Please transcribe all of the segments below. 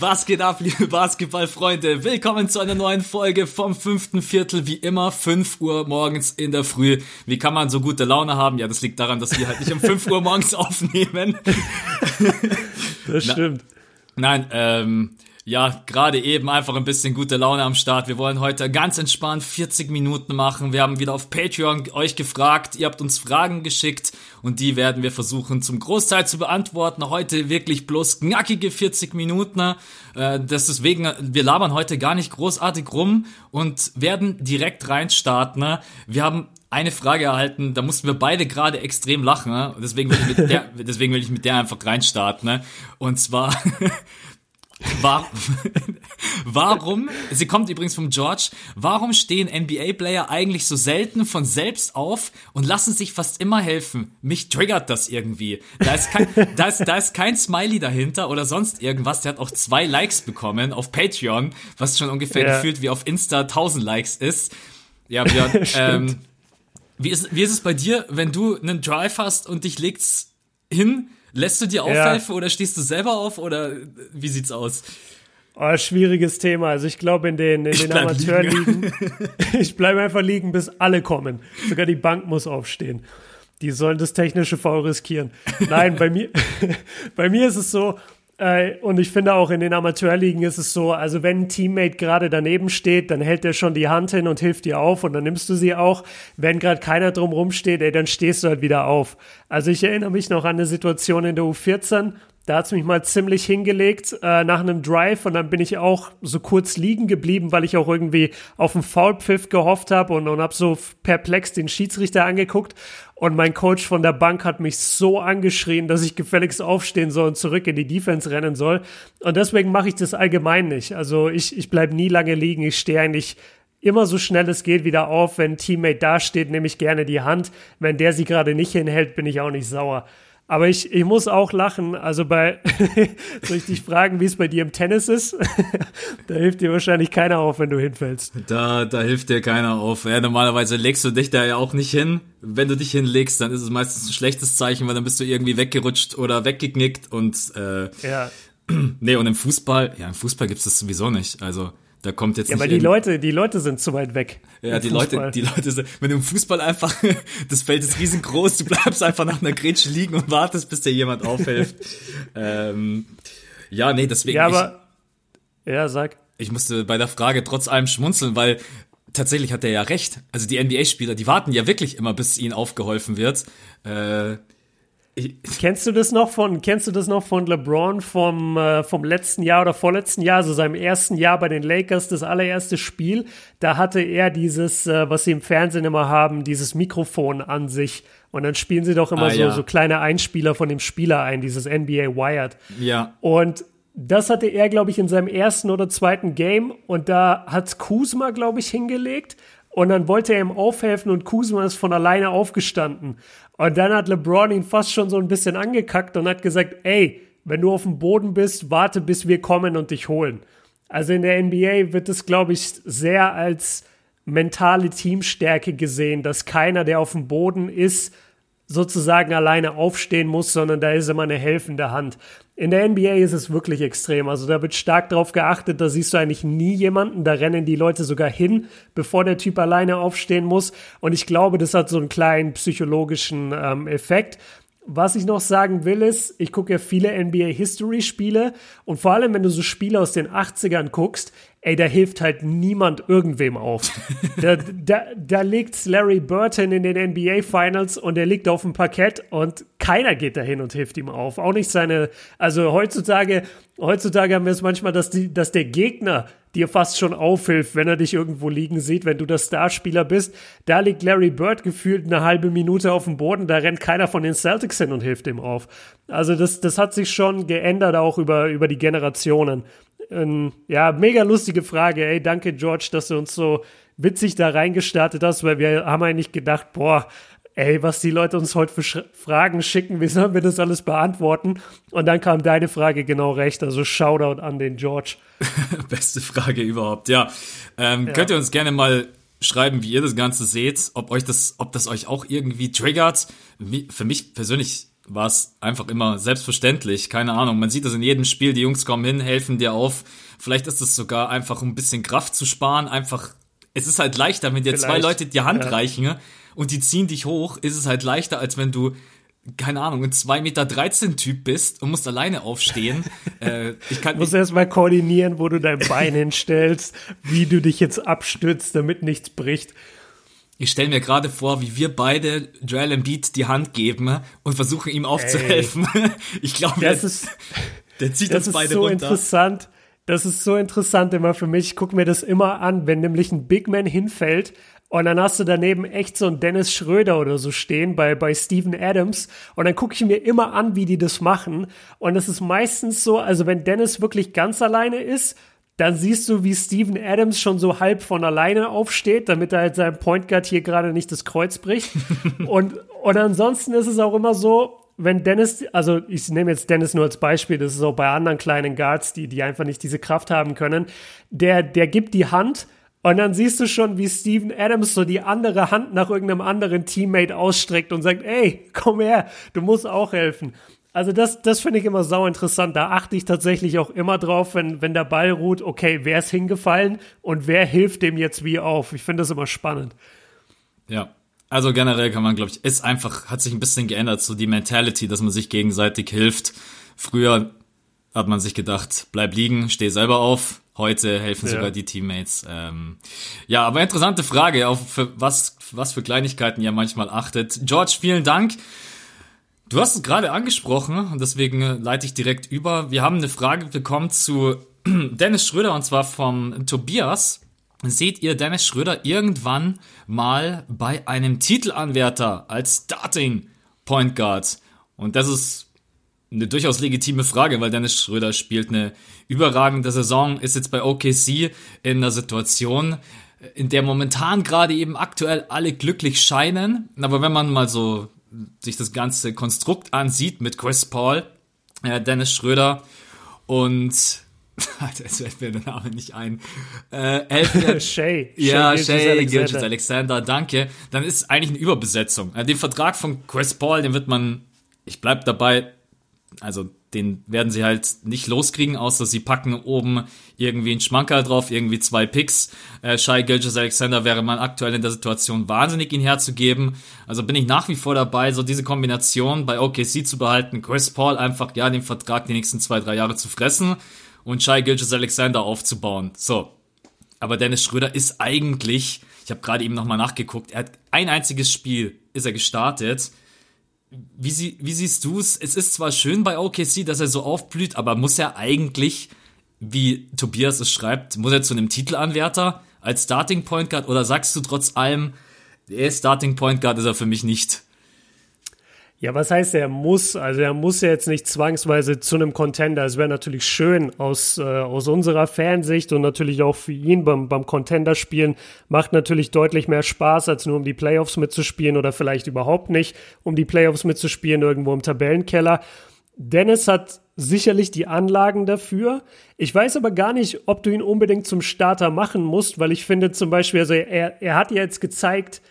Was geht ab, liebe Basketballfreunde? Willkommen zu einer neuen Folge vom fünften Viertel, wie immer 5 Uhr morgens in der Früh. Wie kann man so gute Laune haben? Ja, das liegt daran, dass wir halt nicht um 5 Uhr morgens aufnehmen. Das stimmt. Na, nein, ähm, ja, gerade eben einfach ein bisschen gute Laune am Start. Wir wollen heute ganz entspannt 40 Minuten machen. Wir haben wieder auf Patreon euch gefragt. Ihr habt uns Fragen geschickt und die werden wir versuchen zum Großteil zu beantworten. Heute wirklich bloß knackige 40 Minuten. Äh, deswegen, wir labern heute gar nicht großartig rum und werden direkt reinstarten. Wir haben eine Frage erhalten, da mussten wir beide gerade extrem lachen. Deswegen will, ich mit der, deswegen will ich mit der einfach reinstarten. Und zwar, war, warum, sie kommt übrigens vom George, warum stehen NBA-Player eigentlich so selten von selbst auf und lassen sich fast immer helfen? Mich triggert das irgendwie. Da ist kein, da ist, da ist kein Smiley dahinter oder sonst irgendwas. Der hat auch zwei Likes bekommen auf Patreon, was schon ungefähr ja. gefühlt wie auf Insta 1000 Likes ist. Ja, Björn, ähm, wie ist, wie ist es bei dir, wenn du einen Drive hast und dich legt's hin Lässt du dir aufhelfen ja. oder stehst du selber auf oder wie sieht's aus? Oh, schwieriges Thema. Also ich glaube in den, in den Amateurligen, ich bleibe einfach liegen, bis alle kommen. Sogar die Bank muss aufstehen. Die sollen das technische Foul riskieren. Nein, bei mir, bei mir ist es so, äh, und ich finde auch in den Amateurligen ist es so, also wenn ein Teammate gerade daneben steht, dann hält er schon die Hand hin und hilft dir auf und dann nimmst du sie auch. Wenn gerade keiner drumrum steht, ey, dann stehst du halt wieder auf. Also ich erinnere mich noch an eine Situation in der U14, da hat's mich mal ziemlich hingelegt äh, nach einem Drive und dann bin ich auch so kurz liegen geblieben, weil ich auch irgendwie auf einen Foulpfiff gehofft habe und, und habe so perplex den Schiedsrichter angeguckt und mein Coach von der Bank hat mich so angeschrien, dass ich gefälligst aufstehen soll und zurück in die Defense rennen soll. Und deswegen mache ich das allgemein nicht. Also ich, ich bleib nie lange liegen. Ich stehe eigentlich immer so schnell es geht wieder auf. Wenn ein Teammate da steht, nehme ich gerne die Hand. Wenn der sie gerade nicht hinhält, bin ich auch nicht sauer. Aber ich, ich muss auch lachen. Also bei, soll ich dich fragen, wie es bei dir im Tennis ist? da hilft dir wahrscheinlich keiner auf, wenn du hinfällst. Da, da hilft dir keiner auf. Ja, normalerweise legst du dich da ja auch nicht hin. Wenn du dich hinlegst, dann ist es meistens ein schlechtes Zeichen, weil dann bist du irgendwie weggerutscht oder weggeknickt und, äh, ja. Nee, und im Fußball, ja, im Fußball gibt's das sowieso nicht. Also, da kommt jetzt ja, aber die Leute, die Leute sind zu weit weg. Ja, die Leute, die Leute sind, wenn du im Fußball einfach, das Feld ist riesengroß, du bleibst einfach nach einer Grätsche liegen und wartest, bis dir jemand aufhilft. ähm, ja, nee, deswegen. Ja, aber, ich, ja, sag. Ich musste bei der Frage trotz allem schmunzeln, weil tatsächlich hat er ja recht. Also die NBA-Spieler, die warten ja wirklich immer, bis ihnen aufgeholfen wird. Äh, kennst du das noch von, kennst du das noch von LeBron vom, äh, vom letzten Jahr oder vorletzten Jahr, also seinem ersten Jahr bei den Lakers, das allererste Spiel? Da hatte er dieses, äh, was sie im Fernsehen immer haben, dieses Mikrofon an sich. Und dann spielen sie doch immer ah, so, ja. so kleine Einspieler von dem Spieler ein, dieses NBA Wired. Ja. Und das hatte er, glaube ich, in seinem ersten oder zweiten Game. Und da hat Kuzma, glaube ich, hingelegt. Und dann wollte er ihm aufhelfen und Kuzma ist von alleine aufgestanden. Und dann hat LeBron ihn fast schon so ein bisschen angekackt und hat gesagt, ey, wenn du auf dem Boden bist, warte, bis wir kommen und dich holen. Also in der NBA wird es, glaube ich, sehr als mentale Teamstärke gesehen, dass keiner, der auf dem Boden ist, sozusagen alleine aufstehen muss, sondern da ist immer eine helfende Hand. In der NBA ist es wirklich extrem. Also da wird stark darauf geachtet, da siehst du eigentlich nie jemanden. Da rennen die Leute sogar hin, bevor der Typ alleine aufstehen muss. Und ich glaube, das hat so einen kleinen psychologischen ähm, Effekt. Was ich noch sagen will, ist, ich gucke ja viele NBA History Spiele und vor allem, wenn du so Spiele aus den 80ern guckst, ey, da hilft halt niemand irgendwem auf. da, da, da liegt Larry Burton in den NBA Finals und er liegt auf dem Parkett und keiner geht dahin und hilft ihm auf. Auch nicht seine, also heutzutage, heutzutage haben wir es manchmal, dass, die, dass der Gegner dir fast schon aufhilft, wenn er dich irgendwo liegen sieht, wenn du der Starspieler bist. Da liegt Larry Bird gefühlt eine halbe Minute auf dem Boden, da rennt keiner von den Celtics hin und hilft ihm auf. Also das, das hat sich schon geändert, auch über, über die Generationen. Ähm, ja, mega lustige Frage. Ey, danke George, dass du uns so witzig da reingestartet hast, weil wir haben eigentlich gedacht, boah, ey, was die Leute uns heute für Sch Fragen schicken, wie sollen wir das alles beantworten? Und dann kam deine Frage genau recht, also Shoutout an den George. Beste Frage überhaupt, ja. Ähm, ja. Könnt ihr uns gerne mal schreiben, wie ihr das Ganze seht, ob euch das, ob das euch auch irgendwie triggert. Für mich persönlich war es einfach immer selbstverständlich. Keine Ahnung. Man sieht das in jedem Spiel. Die Jungs kommen hin, helfen dir auf. Vielleicht ist es sogar einfach, um ein bisschen Kraft zu sparen. Einfach, es ist halt leichter, wenn dir Vielleicht. zwei Leute die Hand ja. reichen und die ziehen dich hoch, ist es halt leichter, als wenn du keine Ahnung, ein 2,13 Meter Typ bist und musst alleine aufstehen. äh, ich kann, du musst erstmal koordinieren, wo du dein Bein hinstellst, wie du dich jetzt abstützt, damit nichts bricht. Ich stelle mir gerade vor, wie wir beide Joel Embiid die Hand geben und versuchen ihm aufzuhelfen. Ey, ich glaube, das der, ist, der zieht das uns beide ist so runter. interessant. Das ist so interessant immer für mich. Ich gucke mir das immer an, wenn nämlich ein Big Man hinfällt und dann hast du daneben echt so einen Dennis Schröder oder so stehen bei, bei Steven Adams. Und dann gucke ich mir immer an, wie die das machen. Und es ist meistens so, also wenn Dennis wirklich ganz alleine ist, dann siehst du, wie Steven Adams schon so halb von alleine aufsteht, damit er halt seinem Point Guard hier gerade nicht das Kreuz bricht. und, und ansonsten ist es auch immer so, wenn Dennis, also ich nehme jetzt Dennis nur als Beispiel, das ist auch bei anderen kleinen Guards, die, die einfach nicht diese Kraft haben können, der, der gibt die Hand und dann siehst du schon, wie Steven Adams so die andere Hand nach irgendeinem anderen Teammate ausstreckt und sagt, ey, komm her, du musst auch helfen. Also das, das finde ich immer sau interessant. Da achte ich tatsächlich auch immer drauf, wenn, wenn der Ball ruht, okay, wer ist hingefallen und wer hilft dem jetzt wie auf. Ich finde das immer spannend. Ja, also generell kann man, glaube ich, ist einfach, hat sich ein bisschen geändert, so die Mentality, dass man sich gegenseitig hilft. Früher hat man sich gedacht, bleib liegen, steh selber auf, Heute helfen sogar die Teammates. Ähm, ja, aber interessante Frage, auf für was, was für Kleinigkeiten ihr manchmal achtet. George, vielen Dank. Du hast es gerade angesprochen und deswegen leite ich direkt über. Wir haben eine Frage bekommen zu Dennis Schröder und zwar vom Tobias. Seht ihr Dennis Schröder irgendwann mal bei einem Titelanwärter als Starting Point Guard? Und das ist eine durchaus legitime Frage, weil Dennis Schröder spielt eine überragende Saison, ist jetzt bei OKC in einer Situation, in der momentan gerade eben aktuell alle glücklich scheinen. Aber wenn man mal so sich das ganze Konstrukt ansieht mit Chris Paul, äh, Dennis Schröder und jetzt fällt mir der Name nicht ein. Äh, Elfner, Shay. Ja, Shay, Gilgis Alexander, danke. Dann ist eigentlich eine Überbesetzung. Äh, den Vertrag von Chris Paul, den wird man, ich bleib dabei, also den werden sie halt nicht loskriegen, außer sie packen oben irgendwie einen Schmankerl drauf, irgendwie zwei Picks. Äh, Shai Gilgis Alexander wäre man aktuell in der Situation wahnsinnig, ihn herzugeben. Also bin ich nach wie vor dabei, so diese Kombination bei OKC zu behalten, Chris Paul einfach, ja, den Vertrag die nächsten zwei, drei Jahre zu fressen und Shai Gilgis Alexander aufzubauen. So. Aber Dennis Schröder ist eigentlich, ich habe gerade eben nochmal nachgeguckt, er hat ein einziges Spiel, ist er gestartet wie, sie, wie siehst du es? Es ist zwar schön bei OKC, dass er so aufblüht, aber muss er eigentlich, wie Tobias es schreibt, muss er zu einem Titelanwärter als Starting Point Guard oder sagst du trotz allem, der Starting Point Guard ist er für mich nicht? Ja, was heißt er muss? Also er muss ja jetzt nicht zwangsweise zu einem Contender. Es wäre natürlich schön aus, äh, aus unserer Fansicht und natürlich auch für ihn beim, beim Contender-Spielen macht natürlich deutlich mehr Spaß, als nur um die Playoffs mitzuspielen oder vielleicht überhaupt nicht, um die Playoffs mitzuspielen irgendwo im Tabellenkeller. Dennis hat sicherlich die Anlagen dafür. Ich weiß aber gar nicht, ob du ihn unbedingt zum Starter machen musst, weil ich finde zum Beispiel, also er, er hat ja jetzt gezeigt,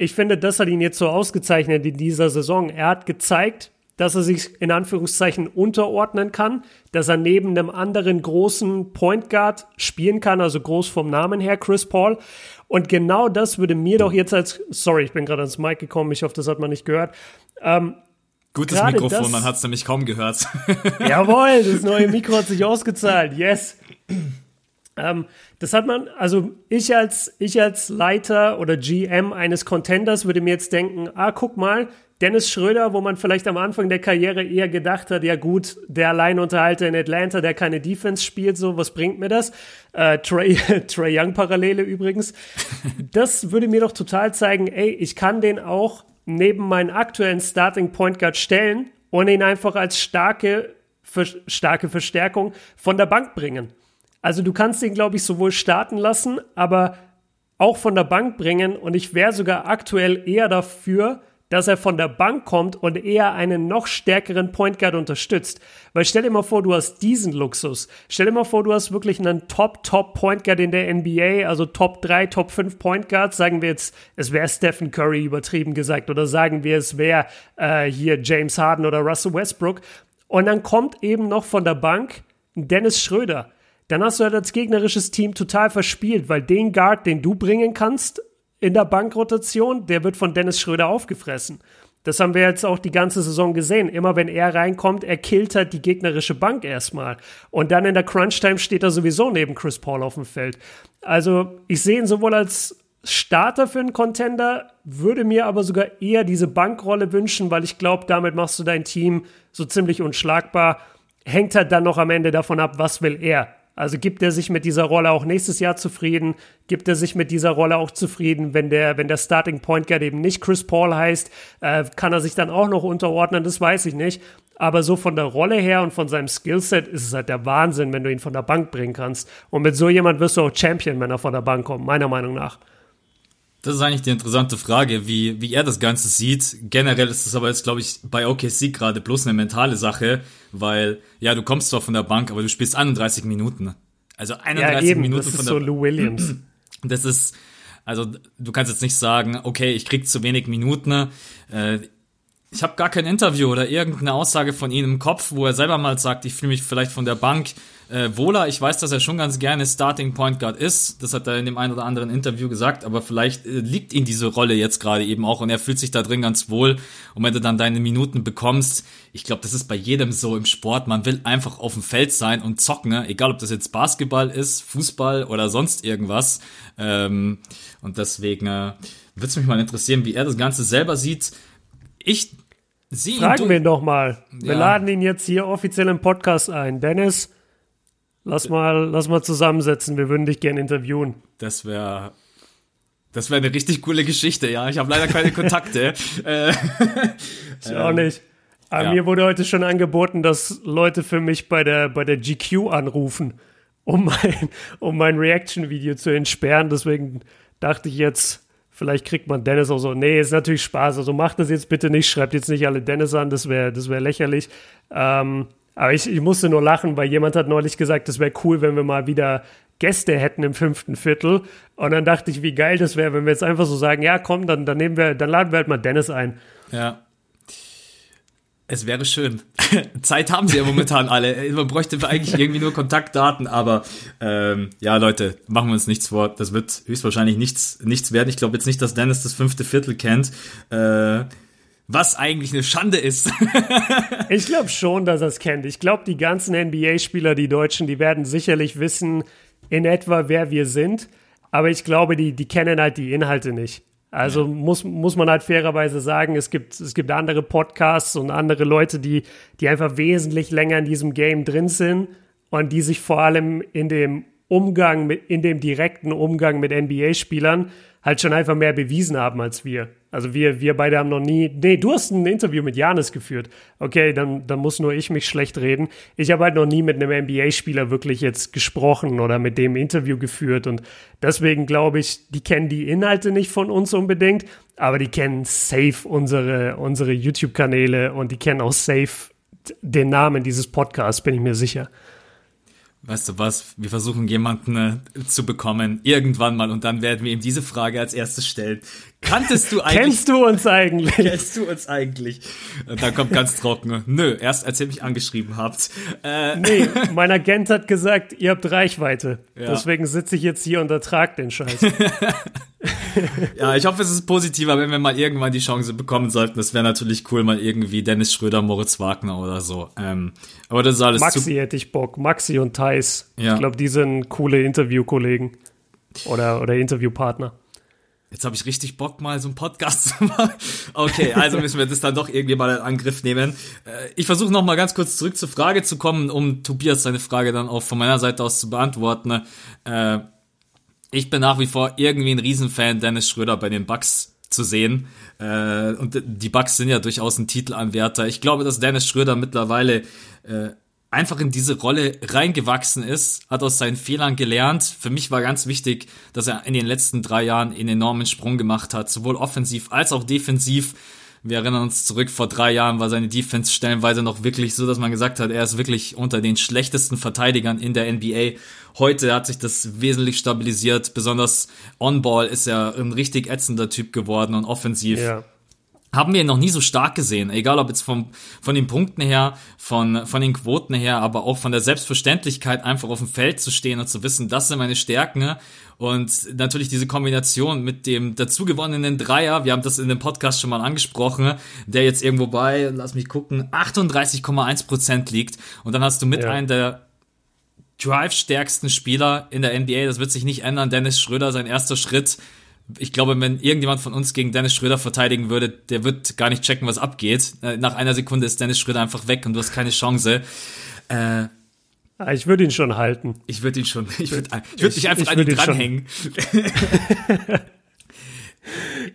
ich finde, das hat ihn jetzt so ausgezeichnet in dieser Saison. Er hat gezeigt, dass er sich in Anführungszeichen unterordnen kann, dass er neben einem anderen großen Point Guard spielen kann, also groß vom Namen her, Chris Paul. Und genau das würde mir doch jetzt als, sorry, ich bin gerade ans Mic gekommen, ich hoffe, das hat man nicht gehört. Ähm, Gutes Mikrofon, das, man hat es nämlich kaum gehört. Jawohl, das neue Mikro hat sich ausgezahlt, yes. Ähm, das hat man, also ich als, ich als Leiter oder GM eines Contenders würde mir jetzt denken, ah, guck mal, Dennis Schröder, wo man vielleicht am Anfang der Karriere eher gedacht hat, ja gut, der Alleinunterhalter in Atlanta, der keine Defense spielt, so, was bringt mir das? Äh, Trey, Trey Young Parallele übrigens. Das würde mir doch total zeigen, ey, ich kann den auch neben meinen aktuellen Starting Point Guard stellen und ihn einfach als starke, starke Verstärkung von der Bank bringen. Also du kannst ihn, glaube ich, sowohl starten lassen, aber auch von der Bank bringen. Und ich wäre sogar aktuell eher dafür, dass er von der Bank kommt und eher einen noch stärkeren Point Guard unterstützt. Weil stell dir mal vor, du hast diesen Luxus. Stell dir mal vor, du hast wirklich einen Top, Top Point Guard in der NBA, also Top 3, Top 5 Point Guards. Sagen wir jetzt, es wäre Stephen Curry übertrieben gesagt oder sagen wir, es wäre äh, hier James Harden oder Russell Westbrook. Und dann kommt eben noch von der Bank Dennis Schröder. Dann hast du halt als gegnerisches Team total verspielt, weil den Guard, den du bringen kannst, in der Bankrotation, der wird von Dennis Schröder aufgefressen. Das haben wir jetzt auch die ganze Saison gesehen. Immer wenn er reinkommt, er killt halt die gegnerische Bank erstmal. Und dann in der Crunch-Time steht er sowieso neben Chris Paul auf dem Feld. Also ich sehe ihn sowohl als Starter für einen Contender, würde mir aber sogar eher diese Bankrolle wünschen, weil ich glaube, damit machst du dein Team so ziemlich unschlagbar. Hängt halt dann noch am Ende davon ab, was will er. Also gibt er sich mit dieser Rolle auch nächstes Jahr zufrieden? Gibt er sich mit dieser Rolle auch zufrieden, wenn der, wenn der Starting Point Guard eben nicht Chris Paul heißt? Äh, kann er sich dann auch noch unterordnen? Das weiß ich nicht. Aber so von der Rolle her und von seinem Skillset ist es halt der Wahnsinn, wenn du ihn von der Bank bringen kannst. Und mit so jemand wirst du auch Champion, wenn er von der Bank kommt, meiner Meinung nach. Das ist eigentlich die interessante Frage, wie, wie er das Ganze sieht. Generell ist es aber jetzt, glaube ich, bei OKC gerade bloß eine mentale Sache, weil, ja, du kommst zwar von der Bank, aber du spielst 31 Minuten. Also 31 ja, eben, Minuten das von ist der so Lou Williams. Das ist, also du kannst jetzt nicht sagen, okay, ich krieg zu wenig Minuten. Äh, ich habe gar kein Interview oder irgendeine Aussage von ihm im Kopf, wo er selber mal sagt, ich fühle mich vielleicht von der Bank äh, wohler. Ich weiß, dass er schon ganz gerne Starting Point Guard ist. Das hat er in dem einen oder anderen Interview gesagt. Aber vielleicht äh, liegt ihm diese Rolle jetzt gerade eben auch und er fühlt sich da drin ganz wohl. Und wenn du dann deine Minuten bekommst, ich glaube, das ist bei jedem so im Sport. Man will einfach auf dem Feld sein und zocken. Ne? Egal, ob das jetzt Basketball ist, Fußball oder sonst irgendwas. Ähm, und deswegen äh, würde es mich mal interessieren, wie er das Ganze selber sieht. Ich sehe Fragen wir ihn doch mal. Wir ja. laden ihn jetzt hier offiziell im Podcast ein. Dennis, Lass mal, lass mal zusammensetzen, wir würden dich gerne interviewen. Das wäre das wäre eine richtig coole Geschichte, ja. Ich habe leider keine Kontakte. äh, ich auch nicht. Aber ja. mir wurde heute schon angeboten, dass Leute für mich bei der, bei der GQ anrufen, um mein, um mein Reaction-Video zu entsperren. Deswegen dachte ich jetzt, vielleicht kriegt man Dennis auch so. Nee, ist natürlich Spaß. Also macht das jetzt bitte nicht. Schreibt jetzt nicht alle Dennis an. Das wäre das wär lächerlich. Ähm, aber ich, ich musste nur lachen, weil jemand hat neulich gesagt, es wäre cool, wenn wir mal wieder Gäste hätten im fünften Viertel. Und dann dachte ich, wie geil das wäre, wenn wir jetzt einfach so sagen, ja, komm, dann, dann nehmen wir, dann laden wir halt mal Dennis ein. Ja. Es wäre schön. Zeit haben sie ja momentan alle. Man bräuchte eigentlich irgendwie nur Kontaktdaten, aber ähm, ja, Leute, machen wir uns nichts vor. Das wird höchstwahrscheinlich nichts, nichts werden. Ich glaube jetzt nicht, dass Dennis das fünfte Viertel kennt. Äh, was eigentlich eine Schande ist. ich glaube schon, dass er es kennt. Ich glaube, die ganzen NBA-Spieler, die Deutschen, die werden sicherlich wissen in etwa, wer wir sind. Aber ich glaube, die, die kennen halt die Inhalte nicht. Also muss, muss man halt fairerweise sagen, es gibt, es gibt andere Podcasts und andere Leute, die, die einfach wesentlich länger in diesem Game drin sind und die sich vor allem in dem Umgang mit, in dem direkten Umgang mit NBA-Spielern halt schon einfach mehr bewiesen haben als wir. Also wir, wir beide haben noch nie. Nee, du hast ein Interview mit Janis geführt. Okay, dann, dann muss nur ich mich schlecht reden. Ich habe halt noch nie mit einem NBA-Spieler wirklich jetzt gesprochen oder mit dem Interview geführt. Und deswegen glaube ich, die kennen die Inhalte nicht von uns unbedingt, aber die kennen safe unsere, unsere YouTube-Kanäle und die kennen auch safe den Namen dieses Podcasts, bin ich mir sicher weißt du was, wir versuchen jemanden äh, zu bekommen, irgendwann mal, und dann werden wir ihm diese Frage als erstes stellen. Kanntest du eigentlich? Kennst du uns eigentlich? Kennst du uns eigentlich? Und dann kommt ganz trocken. Nö, erst als ihr mich angeschrieben habt. Äh, nee, mein Agent hat gesagt, ihr habt Reichweite. Ja. Deswegen sitze ich jetzt hier und ertrag den Scheiß. ja, ich hoffe, es ist positiver, wenn wir mal irgendwann die Chance bekommen sollten. Das wäre natürlich cool, mal irgendwie Dennis Schröder, Moritz Wagner oder so. Ähm, aber das ist alles Maxi hätte ich Bock. Maxi und Thais. Ja. Ich glaube, die sind coole Interviewkollegen oder, oder Interviewpartner. Jetzt habe ich richtig Bock, mal so einen Podcast zu machen. Okay, also müssen wir das dann doch irgendwie mal in Angriff nehmen. Äh, ich versuche noch mal ganz kurz zurück zur Frage zu kommen, um Tobias seine Frage dann auch von meiner Seite aus zu beantworten. Äh, ich bin nach wie vor irgendwie ein Riesenfan, Dennis Schröder bei den Bucks zu sehen. Äh, und die Bucks sind ja durchaus ein Titelanwärter. Ich glaube, dass Dennis Schröder mittlerweile einfach in diese Rolle reingewachsen ist, hat aus seinen Fehlern gelernt. Für mich war ganz wichtig, dass er in den letzten drei Jahren einen enormen Sprung gemacht hat, sowohl offensiv als auch defensiv. Wir erinnern uns zurück, vor drei Jahren war seine Defense stellenweise noch wirklich so, dass man gesagt hat, er ist wirklich unter den schlechtesten Verteidigern in der NBA. Heute hat sich das wesentlich stabilisiert. Besonders on-ball ist er ein richtig ätzender Typ geworden und offensiv. Ja haben wir ihn noch nie so stark gesehen, egal ob jetzt vom, von den Punkten her, von, von den Quoten her, aber auch von der Selbstverständlichkeit, einfach auf dem Feld zu stehen und zu wissen, das sind meine Stärken. Und natürlich diese Kombination mit dem dazugewonnenen Dreier, wir haben das in dem Podcast schon mal angesprochen, der jetzt irgendwo bei, lass mich gucken, 38,1 Prozent liegt. Und dann hast du mit ja. einem der drive-stärksten Spieler in der NBA, das wird sich nicht ändern, Dennis Schröder, sein erster Schritt ich glaube, wenn irgendjemand von uns gegen Dennis Schröder verteidigen würde, der wird gar nicht checken, was abgeht. Äh, nach einer Sekunde ist Dennis Schröder einfach weg und du hast keine Chance. Äh, ah, ich würde ihn schon halten. Ich würde ihn schon, ich würde ich würd mich einfach ich, ich an ihn dranhängen.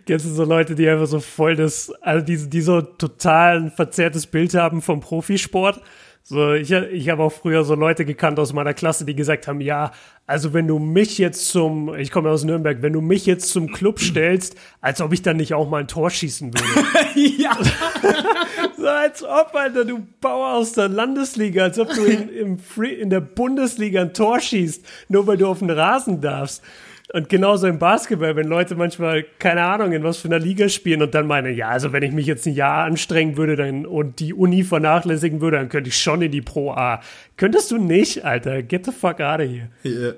Kennst du so Leute, die einfach so voll das, also die, die so total ein verzerrtes Bild haben vom Profisport? So, ich, ich habe auch früher so Leute gekannt aus meiner Klasse, die gesagt haben, ja, also wenn du mich jetzt zum, ich komme aus Nürnberg, wenn du mich jetzt zum Club stellst, als ob ich dann nicht auch mal ein Tor schießen würde. ja. so als ob, Alter, du Bauer aus der Landesliga, als ob du in, im Free, in der Bundesliga ein Tor schießt, nur weil du auf den Rasen darfst. Und genauso im Basketball, wenn Leute manchmal, keine Ahnung, in was für einer Liga spielen und dann meinen, ja, also wenn ich mich jetzt ein Jahr anstrengen würde dann, und die Uni vernachlässigen würde, dann könnte ich schon in die Pro A. Könntest du nicht, Alter? Get the fuck out of here. Yeah.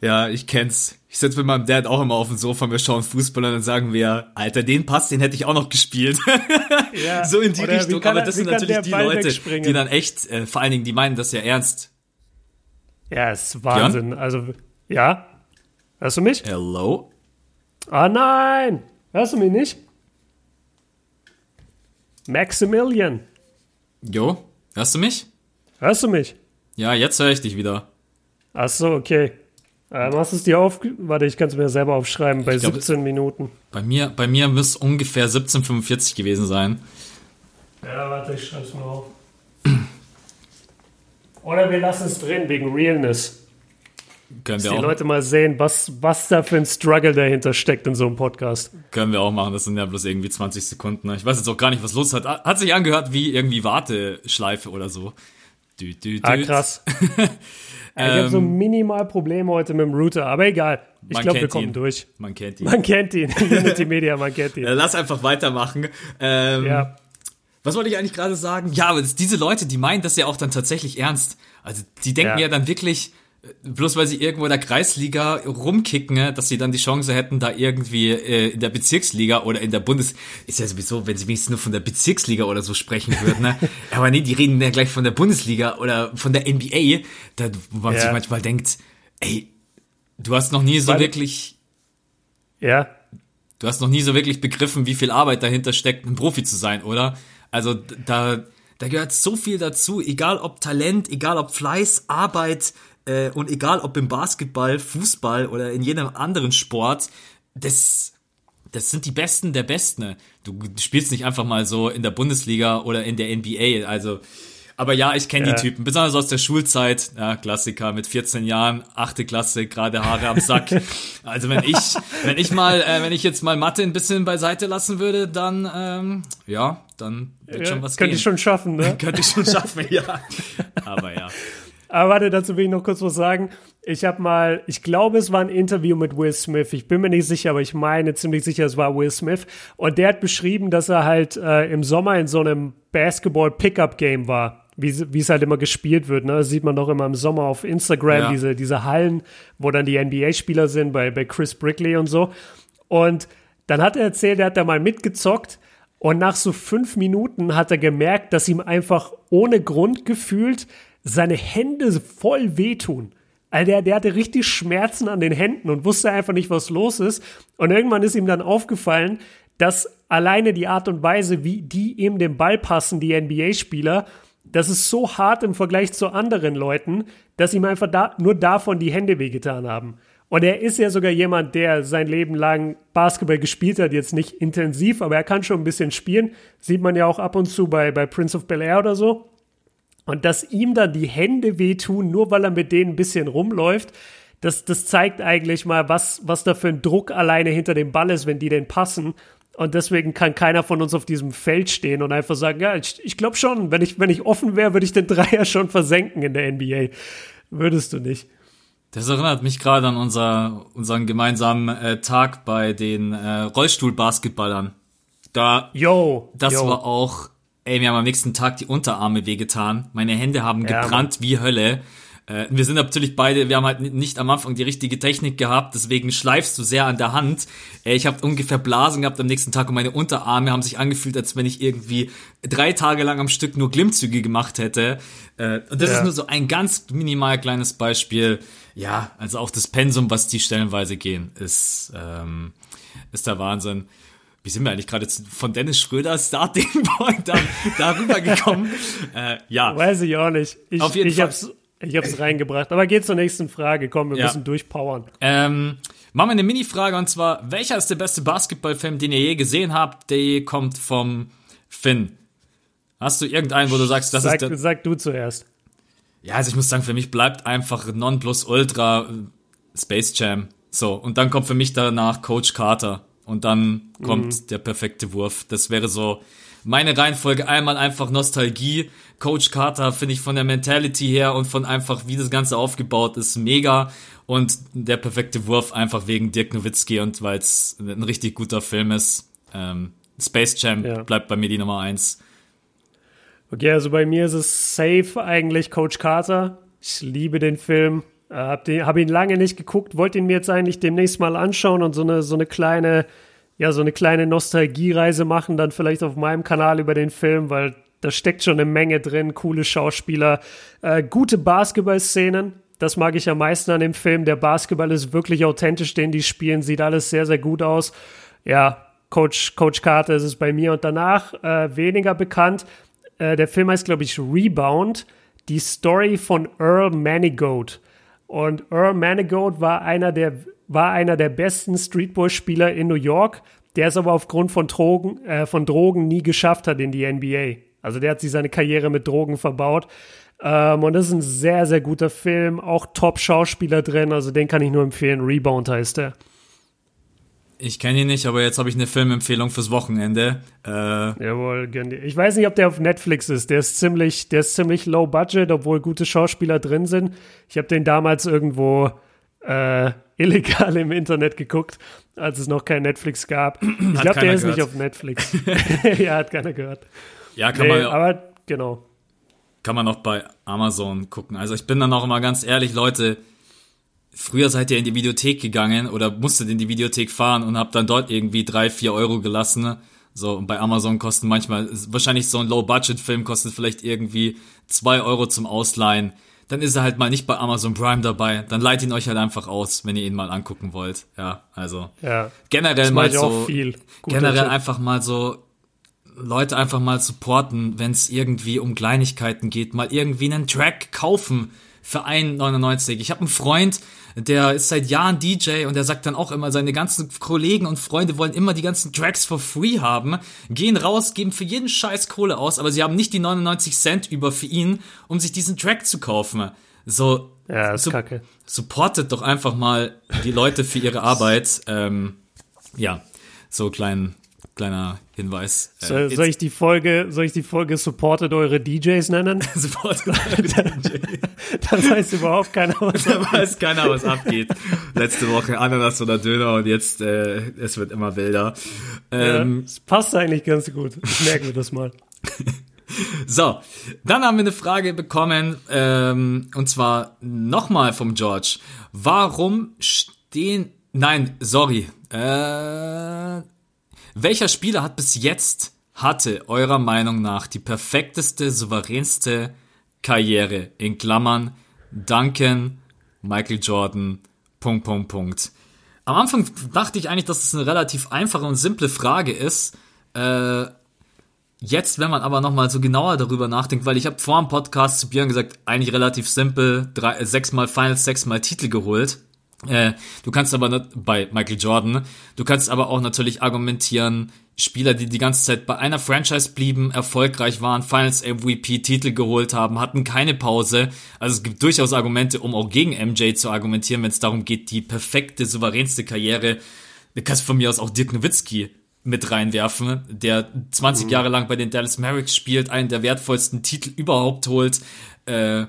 Ja, ich kenn's. Ich sitze mit meinem Dad auch immer auf dem Sofa, wir schauen Fußball und dann sagen wir, Alter, den Pass, den hätte ich auch noch gespielt. Ja, so in die Richtung. Aber das sind natürlich die Leute, die dann echt, äh, vor allen Dingen, die meinen das ja ernst. Ja, ist Wahnsinn. Björn? Also, ja, Hörst du mich? Hello? Ah nein! Hörst du mich nicht? Maximilian. Jo, hörst du mich? Hörst du mich? Ja, jetzt höre ich dich wieder. Ach so, okay. Ähm, hast du es dir auf... Warte, ich kann es mir selber aufschreiben, bei glaub, 17 Minuten. Bei mir, bei mir müsste ungefähr 17,45 gewesen sein. Ja, warte, ich schreibe es mal auf. Oder wir lassen es drin, wegen Realness. Können wir Dass die Leute mal sehen, was, was da für ein Struggle dahinter steckt in so einem Podcast. Können wir auch machen, das sind ja bloß irgendwie 20 Sekunden. Ne? Ich weiß jetzt auch gar nicht, was los hat. Hat sich angehört wie irgendwie Warteschleife oder so. Dü, dü, dü. Ah, krass. ich habe so ähm, minimal Probleme heute mit dem Router, aber egal. Ich glaube, wir kommen ihn. durch. Man kennt ihn. Man kennt ihn. Unity Media, man kennt ihn. Lass einfach weitermachen. Ähm, ja. Was wollte ich eigentlich gerade sagen? Ja, aber diese Leute, die meinen das ja auch dann tatsächlich ernst. Also die denken ja, ja dann wirklich, bloß weil sie irgendwo in der Kreisliga rumkicken, ne, dass sie dann die Chance hätten, da irgendwie äh, in der Bezirksliga oder in der Bundes... Ist ja sowieso, wenn sie wenigstens nur von der Bezirksliga oder so sprechen würden. Ne? Aber nee, die reden ja gleich von der Bundesliga oder von der NBA, da, wo man ja. sich manchmal denkt, ey, du hast noch nie so weil, wirklich... Ja. Du hast noch nie so wirklich begriffen, wie viel Arbeit dahinter steckt, ein Profi zu sein, oder? Also da... Da gehört so viel dazu, egal ob Talent, egal ob Fleiß, Arbeit, äh, und egal ob im Basketball, Fußball oder in jedem anderen Sport, das, das sind die Besten der Besten. Du, du spielst nicht einfach mal so in der Bundesliga oder in der NBA. Also, aber ja, ich kenne ja. die Typen, besonders aus der Schulzeit. Ja, Klassiker mit 14 Jahren, achte Klasse, gerade Haare am Sack. Also wenn ich, wenn ich mal, äh, wenn ich jetzt mal Mathe ein bisschen beiseite lassen würde, dann ähm, ja, dann wird ja, schon was Könnte ich schon schaffen, ne? könnte ich schon schaffen, ja. Aber ja. Aber warte, dazu will ich noch kurz was sagen. Ich habe mal, ich glaube, es war ein Interview mit Will Smith. Ich bin mir nicht sicher, aber ich meine ziemlich sicher, es war Will Smith. Und der hat beschrieben, dass er halt äh, im Sommer in so einem Basketball-Pickup-Game war. Wie, es halt immer gespielt wird. Ne? Das sieht man doch immer im Sommer auf Instagram, ja. diese, diese Hallen, wo dann die NBA-Spieler sind, bei, bei Chris Brickley und so. Und dann hat er erzählt, er hat da mal mitgezockt. Und nach so fünf Minuten hat er gemerkt, dass ihm einfach ohne Grund gefühlt seine Hände voll wehtun. Also der, der hatte richtig Schmerzen an den Händen und wusste einfach nicht, was los ist. Und irgendwann ist ihm dann aufgefallen, dass alleine die Art und Weise, wie die eben den Ball passen, die NBA-Spieler, das ist so hart im Vergleich zu anderen Leuten, dass ihm einfach da, nur davon die Hände wehgetan haben. Und er ist ja sogar jemand, der sein Leben lang Basketball gespielt hat, jetzt nicht intensiv, aber er kann schon ein bisschen spielen. Sieht man ja auch ab und zu bei, bei Prince of Bel Air oder so. Und dass ihm dann die Hände wehtun, nur weil er mit denen ein bisschen rumläuft, das, das zeigt eigentlich mal, was, was da für ein Druck alleine hinter dem Ball ist, wenn die denn passen. Und deswegen kann keiner von uns auf diesem Feld stehen und einfach sagen, ja, ich, ich glaube schon, wenn ich, wenn ich offen wäre, würde ich den Dreier schon versenken in der NBA. Würdest du nicht. Das erinnert mich gerade an unser, unseren gemeinsamen äh, Tag bei den äh, Rollstuhlbasketballern. Da, yo, das yo. war auch, ey, mir haben am nächsten Tag die Unterarme wehgetan. Meine Hände haben ja, gebrannt Mann. wie Hölle. Äh, wir sind natürlich beide, wir haben halt nicht am Anfang die richtige Technik gehabt, deswegen schleifst du sehr an der Hand. Äh, ich habe ungefähr Blasen gehabt am nächsten Tag und meine Unterarme haben sich angefühlt, als wenn ich irgendwie drei Tage lang am Stück nur Glimmzüge gemacht hätte. Äh, und das ja. ist nur so ein ganz minimal kleines Beispiel. Ja, also auch das Pensum, was die stellenweise gehen, ist, ähm, ist der Wahnsinn wie sind wir eigentlich gerade von Dennis Schröder Starting Point da, darüber gekommen? äh, ja. Weiß ich auch nicht. Ich, Auf jeden ich Fall. Hab's, ich habe es reingebracht. Aber geht zur nächsten Frage. Komm, wir ja. müssen durchpowern. Ähm, machen wir eine Mini-Frage und zwar: Welcher ist der beste Basketballfilm, den ihr je gesehen habt? Der kommt vom Finn. Hast du irgendeinen, wo du sagst, das sag, ist der. Sag du zuerst. Ja, also ich muss sagen, für mich bleibt einfach Nonplusultra äh, Space Jam. So, und dann kommt für mich danach Coach Carter. Und dann kommt mhm. der perfekte Wurf. Das wäre so meine Reihenfolge. Einmal einfach Nostalgie, Coach Carter finde ich von der Mentality her und von einfach, wie das Ganze aufgebaut ist, mega. Und der perfekte Wurf einfach wegen Dirk Nowitzki und weil es ein richtig guter Film ist. Ähm, Space Jam ja. bleibt bei mir die Nummer eins. Okay, also bei mir ist es safe eigentlich Coach Carter. Ich liebe den Film. Äh, hab ihn lange nicht geguckt, wollte ihn mir jetzt eigentlich demnächst mal anschauen und so eine, so eine kleine, ja, so eine kleine Nostalgiereise machen, dann vielleicht auf meinem Kanal über den Film, weil da steckt schon eine Menge drin, coole Schauspieler, äh, gute Basketballszenen. Das mag ich am meisten an dem Film. Der Basketball ist wirklich authentisch, den die spielen, sieht alles sehr, sehr gut aus. Ja, Coach, Coach Carter ist es bei mir und danach äh, weniger bekannt. Äh, der Film heißt, glaube ich, Rebound. Die Story von Earl Manigault. Und Earl Manigault war einer der, war einer der besten Streetball-Spieler in New York, der es aber aufgrund von Drogen, äh, von Drogen nie geschafft hat in die NBA. Also der hat sich seine Karriere mit Drogen verbaut. Ähm, und das ist ein sehr, sehr guter Film. Auch Top-Schauspieler drin. Also den kann ich nur empfehlen. Rebound heißt der. Ich kenne ihn nicht, aber jetzt habe ich eine Filmempfehlung fürs Wochenende. Äh, Jawohl, gönn dir. Ich weiß nicht, ob der auf Netflix ist. Der ist ziemlich, der ist ziemlich low budget, obwohl gute Schauspieler drin sind. Ich habe den damals irgendwo äh, illegal im Internet geguckt, als es noch kein Netflix gab. Ich glaube, der ist gehört. nicht auf Netflix. ja, hat keiner gehört. Ja, kann nee, man. Aber genau. Kann man auch bei Amazon gucken. Also ich bin dann auch immer ganz ehrlich, Leute. Früher seid ihr in die Videothek gegangen oder musstet in die Videothek fahren und habt dann dort irgendwie drei, vier Euro gelassen. So, und bei Amazon kosten manchmal, wahrscheinlich so ein Low-Budget-Film kostet vielleicht irgendwie zwei Euro zum Ausleihen. Dann ist er halt mal nicht bei Amazon Prime dabei. Dann leiht ihn euch halt einfach aus, wenn ihr ihn mal angucken wollt. Ja, also. Ja. Generell mal so. Viel. Generell Tipp. einfach mal so Leute einfach mal supporten, wenn es irgendwie um Kleinigkeiten geht, mal irgendwie einen Track kaufen für 1,99. Ich habe einen Freund, der ist seit Jahren DJ und der sagt dann auch immer, seine ganzen Kollegen und Freunde wollen immer die ganzen Tracks for free haben, gehen raus, geben für jeden Scheiß Kohle aus, aber sie haben nicht die 99 Cent über für ihn, um sich diesen Track zu kaufen. So, ja, ist su kacke. supportet doch einfach mal die Leute für ihre Arbeit. Ähm, ja, so kleinen kleiner Hinweis. Äh, soll, soll, ich die Folge, soll ich die Folge Supportet eure DJs nennen? Supportet eure DJs. da weiß überhaupt keiner, was Da weiß keiner, was abgeht. Letzte Woche Ananas oder Döner und jetzt, äh, es wird immer wilder. Ähm, es passt eigentlich ganz gut. Ich merke mir das mal. So, dann haben wir eine Frage bekommen, ähm, und zwar nochmal vom George. Warum stehen, nein, sorry, äh, welcher Spieler hat bis jetzt, hatte eurer Meinung nach die perfekteste, souveränste Karriere? In Klammern Duncan, Michael Jordan, Punkt, Punkt, Punkt. Am Anfang dachte ich eigentlich, dass es eine relativ einfache und simple Frage ist. Äh, jetzt, wenn man aber nochmal so genauer darüber nachdenkt, weil ich habe vor dem Podcast zu Björn gesagt, eigentlich relativ simpel, drei, sechsmal Finals, sechsmal Titel geholt. Äh, du kannst aber bei Michael Jordan, du kannst aber auch natürlich argumentieren, Spieler, die die ganze Zeit bei einer Franchise blieben, erfolgreich waren, Finals MVP Titel geholt haben, hatten keine Pause. Also es gibt durchaus Argumente, um auch gegen MJ zu argumentieren, wenn es darum geht, die perfekte, souveränste Karriere. Du kannst von mir aus auch Dirk Nowitzki mit reinwerfen, der 20 mhm. Jahre lang bei den Dallas Mavericks spielt, einen der wertvollsten Titel überhaupt holt. Äh,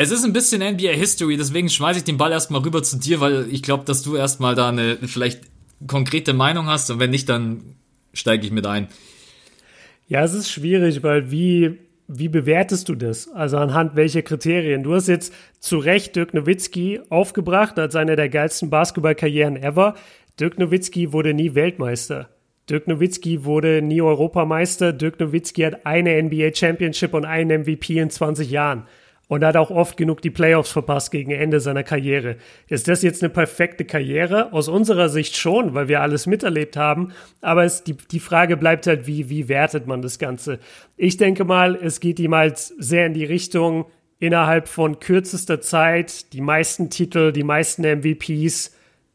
es ist ein bisschen NBA History, deswegen schmeiße ich den Ball erstmal rüber zu dir, weil ich glaube, dass du erstmal da eine vielleicht konkrete Meinung hast und wenn nicht, dann steige ich mit ein. Ja, es ist schwierig, weil wie, wie bewertest du das? Also anhand welcher Kriterien? Du hast jetzt zu Recht Dirk Nowitzki aufgebracht als eine der geilsten Basketballkarrieren ever. Dirk Nowitzki wurde nie Weltmeister. Dirk Nowitzki wurde nie Europameister. Dirk Nowitzki hat eine NBA Championship und einen MVP in 20 Jahren und hat auch oft genug die Playoffs verpasst gegen Ende seiner Karriere. Ist das jetzt eine perfekte Karriere? Aus unserer Sicht schon, weil wir alles miterlebt haben. Aber es, die, die Frage bleibt halt, wie, wie wertet man das Ganze? Ich denke mal, es geht ihm halt sehr in die Richtung, innerhalb von kürzester Zeit die meisten Titel, die meisten MVPs,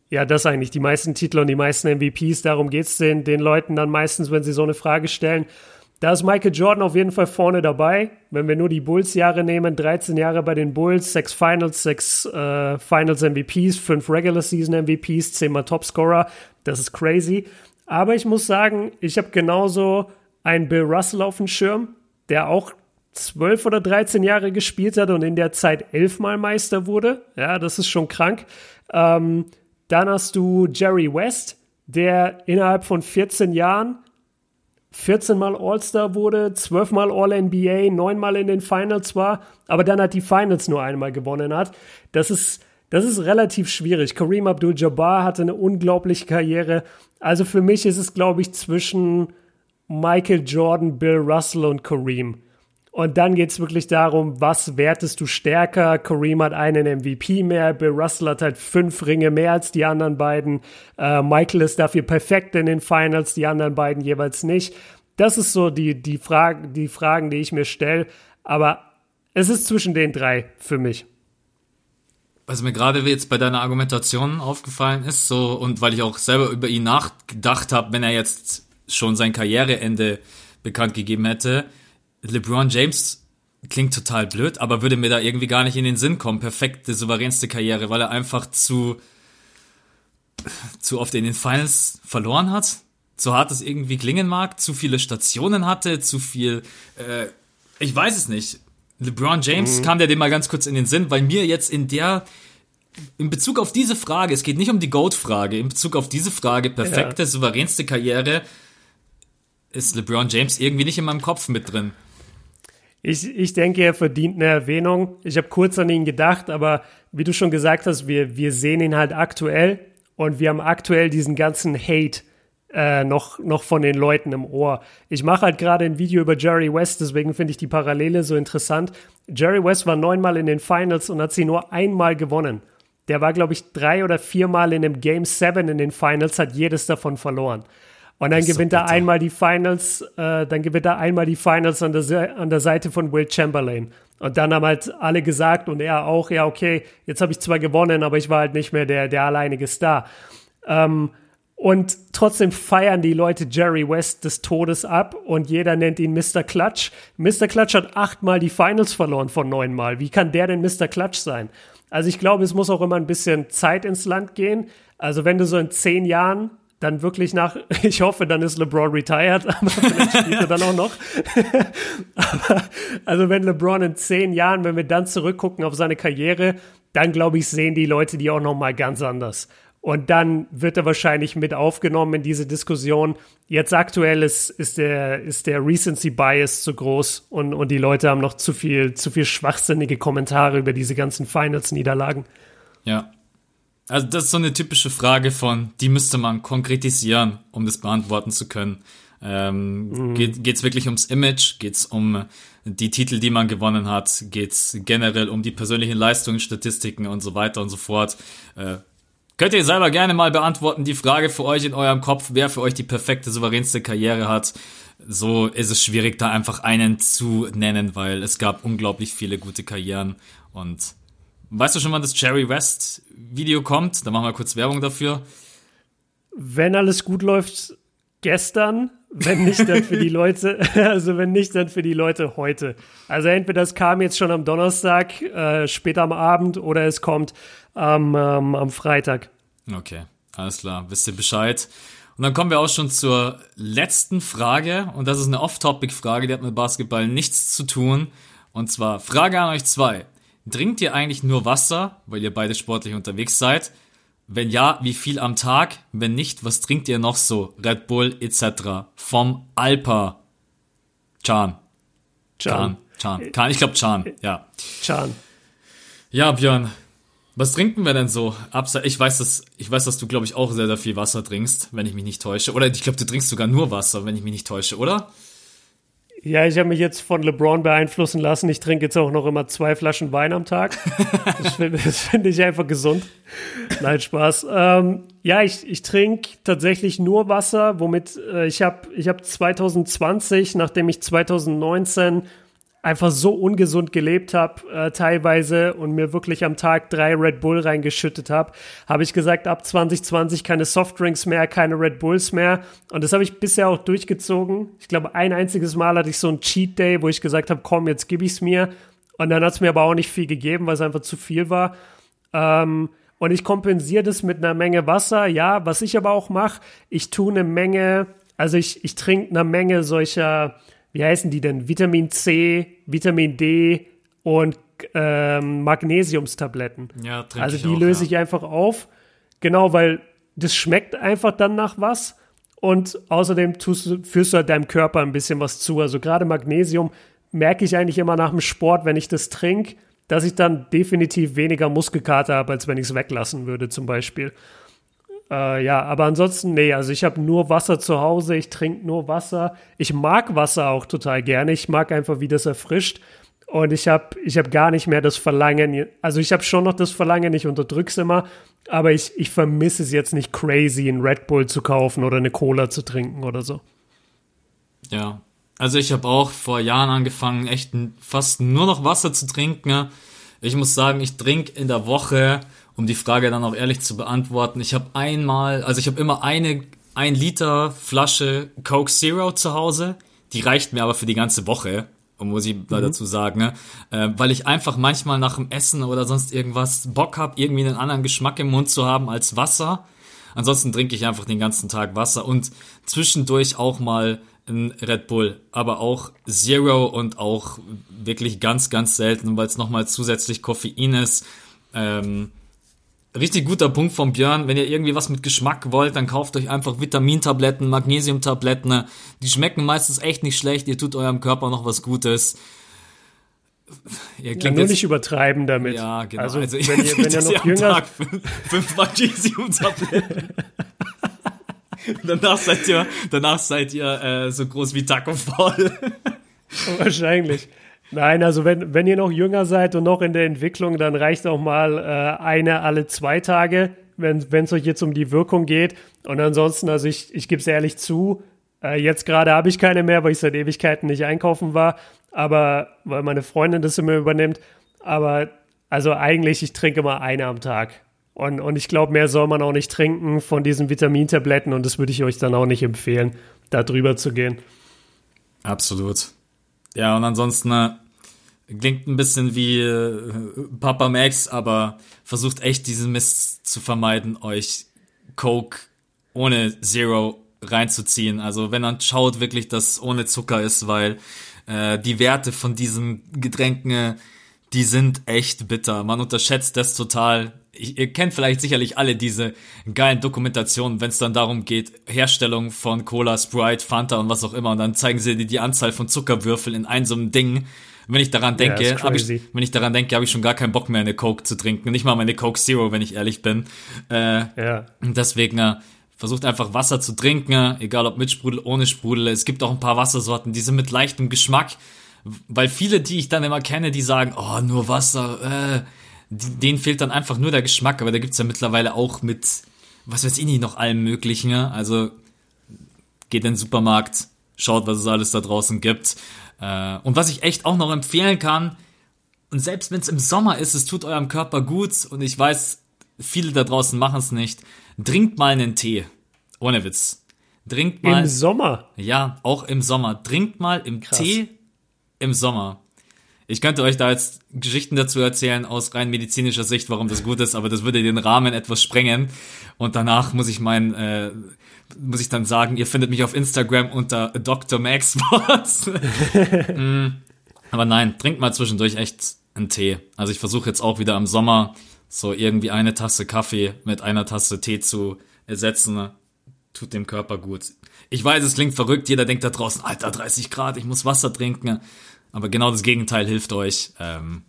ja, das eigentlich, die meisten Titel und die meisten MVPs, darum geht's den, den Leuten dann meistens, wenn sie so eine Frage stellen. Da ist Michael Jordan auf jeden Fall vorne dabei. Wenn wir nur die Bulls-Jahre nehmen, 13 Jahre bei den Bulls, 6 Finals, 6 äh, Finals-MVPs, 5 Regular-Season-MVPs, 10 mal Topscorer. Das ist crazy. Aber ich muss sagen, ich habe genauso einen Bill Russell auf dem Schirm, der auch 12 oder 13 Jahre gespielt hat und in der Zeit elfmal Meister wurde. Ja, das ist schon krank. Ähm, dann hast du Jerry West, der innerhalb von 14 Jahren 14 Mal All-Star wurde, 12 Mal All-NBA, 9 Mal in den Finals war, aber dann hat die Finals nur einmal gewonnen hat. Das ist, das ist relativ schwierig. Kareem Abdul-Jabbar hatte eine unglaubliche Karriere. Also für mich ist es, glaube ich, zwischen Michael Jordan, Bill Russell und Kareem. Und dann geht es wirklich darum, was wertest du stärker? Kareem hat einen MVP mehr, Bill Russell hat halt fünf Ringe mehr als die anderen beiden. Äh, Michael ist dafür perfekt in den Finals, die anderen beiden jeweils nicht. Das ist so die, die, Frage, die Fragen, die ich mir stelle. Aber es ist zwischen den drei für mich. Was mir gerade jetzt bei deiner Argumentation aufgefallen ist, so und weil ich auch selber über ihn nachgedacht habe, wenn er jetzt schon sein Karriereende bekannt gegeben hätte, LeBron James klingt total blöd, aber würde mir da irgendwie gar nicht in den Sinn kommen. Perfekte, souveränste Karriere, weil er einfach zu, zu oft in den Finals verloren hat. So hart es irgendwie klingen mag, zu viele Stationen hatte, zu viel, äh, ich weiß es nicht. LeBron James mhm. kam der dem mal ganz kurz in den Sinn, weil mir jetzt in der, in Bezug auf diese Frage, es geht nicht um die Goat-Frage, in Bezug auf diese Frage, perfekte, ja. souveränste Karriere, ist LeBron James irgendwie nicht in meinem Kopf mit drin. Ich, ich denke, er verdient eine Erwähnung. Ich habe kurz an ihn gedacht, aber wie du schon gesagt hast, wir, wir sehen ihn halt aktuell und wir haben aktuell diesen ganzen Hate äh, noch, noch von den Leuten im Ohr. Ich mache halt gerade ein Video über Jerry West, deswegen finde ich die Parallele so interessant. Jerry West war neunmal in den Finals und hat sie nur einmal gewonnen. Der war, glaube ich, drei oder viermal in einem Game 7 in den Finals, hat jedes davon verloren. Und dann gewinnt so er einmal die Finals, äh, dann gewinnt er einmal die Finals an der, an der Seite von Will Chamberlain. Und dann haben halt alle gesagt und er auch, ja, okay, jetzt habe ich zwar gewonnen, aber ich war halt nicht mehr der, der alleinige Star. Ähm, und trotzdem feiern die Leute Jerry West des Todes ab und jeder nennt ihn Mr. Clutch. Mr. Clutch hat achtmal die Finals verloren von neunmal. Wie kann der denn Mr. Clutch sein? Also ich glaube, es muss auch immer ein bisschen Zeit ins Land gehen. Also wenn du so in zehn Jahren dann wirklich nach, ich hoffe, dann ist LeBron retired, aber vielleicht spielt er dann auch noch. aber, also wenn LeBron in zehn Jahren, wenn wir dann zurückgucken auf seine Karriere, dann glaube ich, sehen die Leute die auch noch mal ganz anders. Und dann wird er wahrscheinlich mit aufgenommen in diese Diskussion. Jetzt aktuell ist, ist der, ist der Recency Bias zu groß und, und die Leute haben noch zu viel, zu viel schwachsinnige Kommentare über diese ganzen Finals-Niederlagen. Ja, also das ist so eine typische Frage von, die müsste man konkretisieren, um das beantworten zu können. Ähm, mhm. geht es wirklich ums Image? Geht es um die Titel, die man gewonnen hat? Geht es generell um die persönlichen Leistungen, Statistiken und so weiter und so fort? Äh, könnt ihr selber gerne mal beantworten, die Frage für euch in eurem Kopf, wer für euch die perfekte, souveränste Karriere hat. So ist es schwierig, da einfach einen zu nennen, weil es gab unglaublich viele gute Karrieren und Weißt du schon, wann das Jerry West Video kommt? Da machen wir kurz Werbung dafür. Wenn alles gut läuft, gestern. Wenn nicht, dann für die Leute, also wenn nicht, dann für die Leute heute. Also entweder es kam jetzt schon am Donnerstag, äh, später am Abend, oder es kommt ähm, ähm, am Freitag. Okay. Alles klar, wisst ihr Bescheid. Und dann kommen wir auch schon zur letzten Frage. Und das ist eine Off-Topic-Frage, die hat mit Basketball nichts zu tun. Und zwar Frage an euch zwei. Trinkt ihr eigentlich nur Wasser, weil ihr beide sportlich unterwegs seid? Wenn ja, wie viel am Tag? Wenn nicht, was trinkt ihr noch so? Red Bull etc. Vom Alpa. Chan. Chan. Chan. Chan. Ich glaube Chan, ja. Chan. Ja, Björn, was trinken wir denn so? Ich weiß, dass, ich weiß, dass du, glaube ich, auch sehr, sehr viel Wasser trinkst, wenn ich mich nicht täusche. Oder ich glaube, du trinkst sogar nur Wasser, wenn ich mich nicht täusche, oder? Ja, ich habe mich jetzt von LeBron beeinflussen lassen. Ich trinke jetzt auch noch immer zwei Flaschen Wein am Tag. Das finde find ich einfach gesund. Nein, Spaß. Ähm, ja, ich, ich trinke tatsächlich nur Wasser, womit äh, ich habe ich hab 2020, nachdem ich 2019 einfach so ungesund gelebt habe, äh, teilweise und mir wirklich am Tag drei Red Bull reingeschüttet habe, habe ich gesagt, ab 2020 keine Softdrinks mehr, keine Red Bulls mehr. Und das habe ich bisher auch durchgezogen. Ich glaube, ein einziges Mal hatte ich so einen Cheat Day, wo ich gesagt habe, komm, jetzt gib ich's mir. Und dann hat es mir aber auch nicht viel gegeben, weil es einfach zu viel war. Ähm, und ich kompensiere das mit einer Menge Wasser. Ja, was ich aber auch mache, ich tue eine Menge, also ich, ich trinke eine Menge solcher wie heißen die denn? Vitamin C, Vitamin D und ähm, Magnesiumstabletten. Ja, Also die auch, löse ja. ich einfach auf. Genau, weil das schmeckt einfach dann nach was. Und außerdem tust, führst du halt deinem Körper ein bisschen was zu. Also gerade Magnesium merke ich eigentlich immer nach dem Sport, wenn ich das trinke, dass ich dann definitiv weniger Muskelkater habe, als wenn ich es weglassen würde, zum Beispiel. Äh, ja, aber ansonsten, nee, also ich habe nur Wasser zu Hause, ich trinke nur Wasser. Ich mag Wasser auch total gerne. Ich mag einfach, wie das erfrischt. Und ich habe ich hab gar nicht mehr das Verlangen, also ich habe schon noch das Verlangen, ich unterdrück's immer, aber ich, ich vermisse es jetzt nicht crazy, einen Red Bull zu kaufen oder eine Cola zu trinken oder so. Ja, also ich habe auch vor Jahren angefangen, echt fast nur noch Wasser zu trinken. Ich muss sagen, ich trinke in der Woche um die Frage dann auch ehrlich zu beantworten, ich habe einmal, also ich habe immer eine ein Liter Flasche Coke Zero zu Hause. Die reicht mir aber für die ganze Woche, muss ich mhm. dazu sagen, ne? äh, weil ich einfach manchmal nach dem Essen oder sonst irgendwas Bock habe, irgendwie einen anderen Geschmack im Mund zu haben als Wasser. Ansonsten trinke ich einfach den ganzen Tag Wasser und zwischendurch auch mal ein Red Bull, aber auch Zero und auch wirklich ganz, ganz selten, weil es nochmal zusätzlich Koffein ist. Ähm, Richtig guter Punkt von Björn. Wenn ihr irgendwie was mit Geschmack wollt, dann kauft euch einfach Vitamintabletten, Magnesiumtabletten. Die schmecken meistens echt nicht schlecht. Ihr tut eurem Körper noch was Gutes. Ihr ja, nur jetzt, nicht übertreiben damit. Ja, genau. Also, also wenn ihr, wenn ihr noch jünger... Tag fünf, fünf Magnesiumtabletten. danach seid ihr, danach seid ihr äh, so groß wie Taco Fall. Wahrscheinlich. Nein, also wenn, wenn ihr noch jünger seid und noch in der Entwicklung, dann reicht auch mal äh, eine alle zwei Tage, wenn es euch jetzt um die Wirkung geht. Und ansonsten, also ich, ich gebe es ehrlich zu, äh, jetzt gerade habe ich keine mehr, weil ich seit Ewigkeiten nicht einkaufen war, aber weil meine Freundin das immer übernimmt. Aber also eigentlich, ich trinke immer eine am Tag. Und, und ich glaube, mehr soll man auch nicht trinken von diesen Vitamintabletten und das würde ich euch dann auch nicht empfehlen, da drüber zu gehen. Absolut. Ja, und ansonsten äh, Klingt ein bisschen wie äh, Papa Max, aber versucht echt diesen Mist zu vermeiden, euch Coke ohne Zero reinzuziehen. Also wenn man schaut wirklich, dass ohne Zucker ist, weil äh, die Werte von diesen Getränken, die sind echt bitter. Man unterschätzt das total. Ich, ihr kennt vielleicht sicherlich alle diese geilen Dokumentationen, wenn es dann darum geht, Herstellung von Cola, Sprite, Fanta und was auch immer. Und dann zeigen sie dir die Anzahl von Zuckerwürfeln in einem so einem Ding wenn ich daran denke, ja, hab ich, wenn ich daran denke, habe ich schon gar keinen Bock mehr, eine Coke zu trinken. Nicht mal meine Coke Zero, wenn ich ehrlich bin. Äh, ja. Deswegen äh, versucht einfach Wasser zu trinken, egal ob mit Sprudel, ohne Sprudel. Es gibt auch ein paar Wassersorten, die sind mit leichtem Geschmack. Weil viele, die ich dann immer kenne, die sagen, oh, nur Wasser, äh, denen fehlt dann einfach nur der Geschmack. Aber da gibt's ja mittlerweile auch mit, was weiß ich nicht, noch allem Möglichen. Also geht in den Supermarkt, schaut, was es alles da draußen gibt. Äh, und was ich echt auch noch empfehlen kann, und selbst wenn es im Sommer ist, es tut eurem Körper gut und ich weiß, viele da draußen machen es nicht, trinkt mal einen Tee. Ohne Witz. Trinkt mal. Im Sommer? Ja, auch im Sommer. Trinkt mal im Krass. Tee im Sommer. Ich könnte euch da jetzt Geschichten dazu erzählen aus rein medizinischer Sicht, warum das gut ist, aber das würde den Rahmen etwas sprengen. Und danach muss ich mein, äh, muss ich dann sagen, ihr findet mich auf Instagram unter Dr. Max Sports. mm. Aber nein, trinkt mal zwischendurch echt einen Tee. Also ich versuche jetzt auch wieder im Sommer so irgendwie eine Tasse Kaffee mit einer Tasse Tee zu ersetzen. Tut dem Körper gut. Ich weiß, es klingt verrückt. Jeder denkt da draußen, Alter, 30 Grad, ich muss Wasser trinken. Aber genau das Gegenteil hilft euch. Ähm,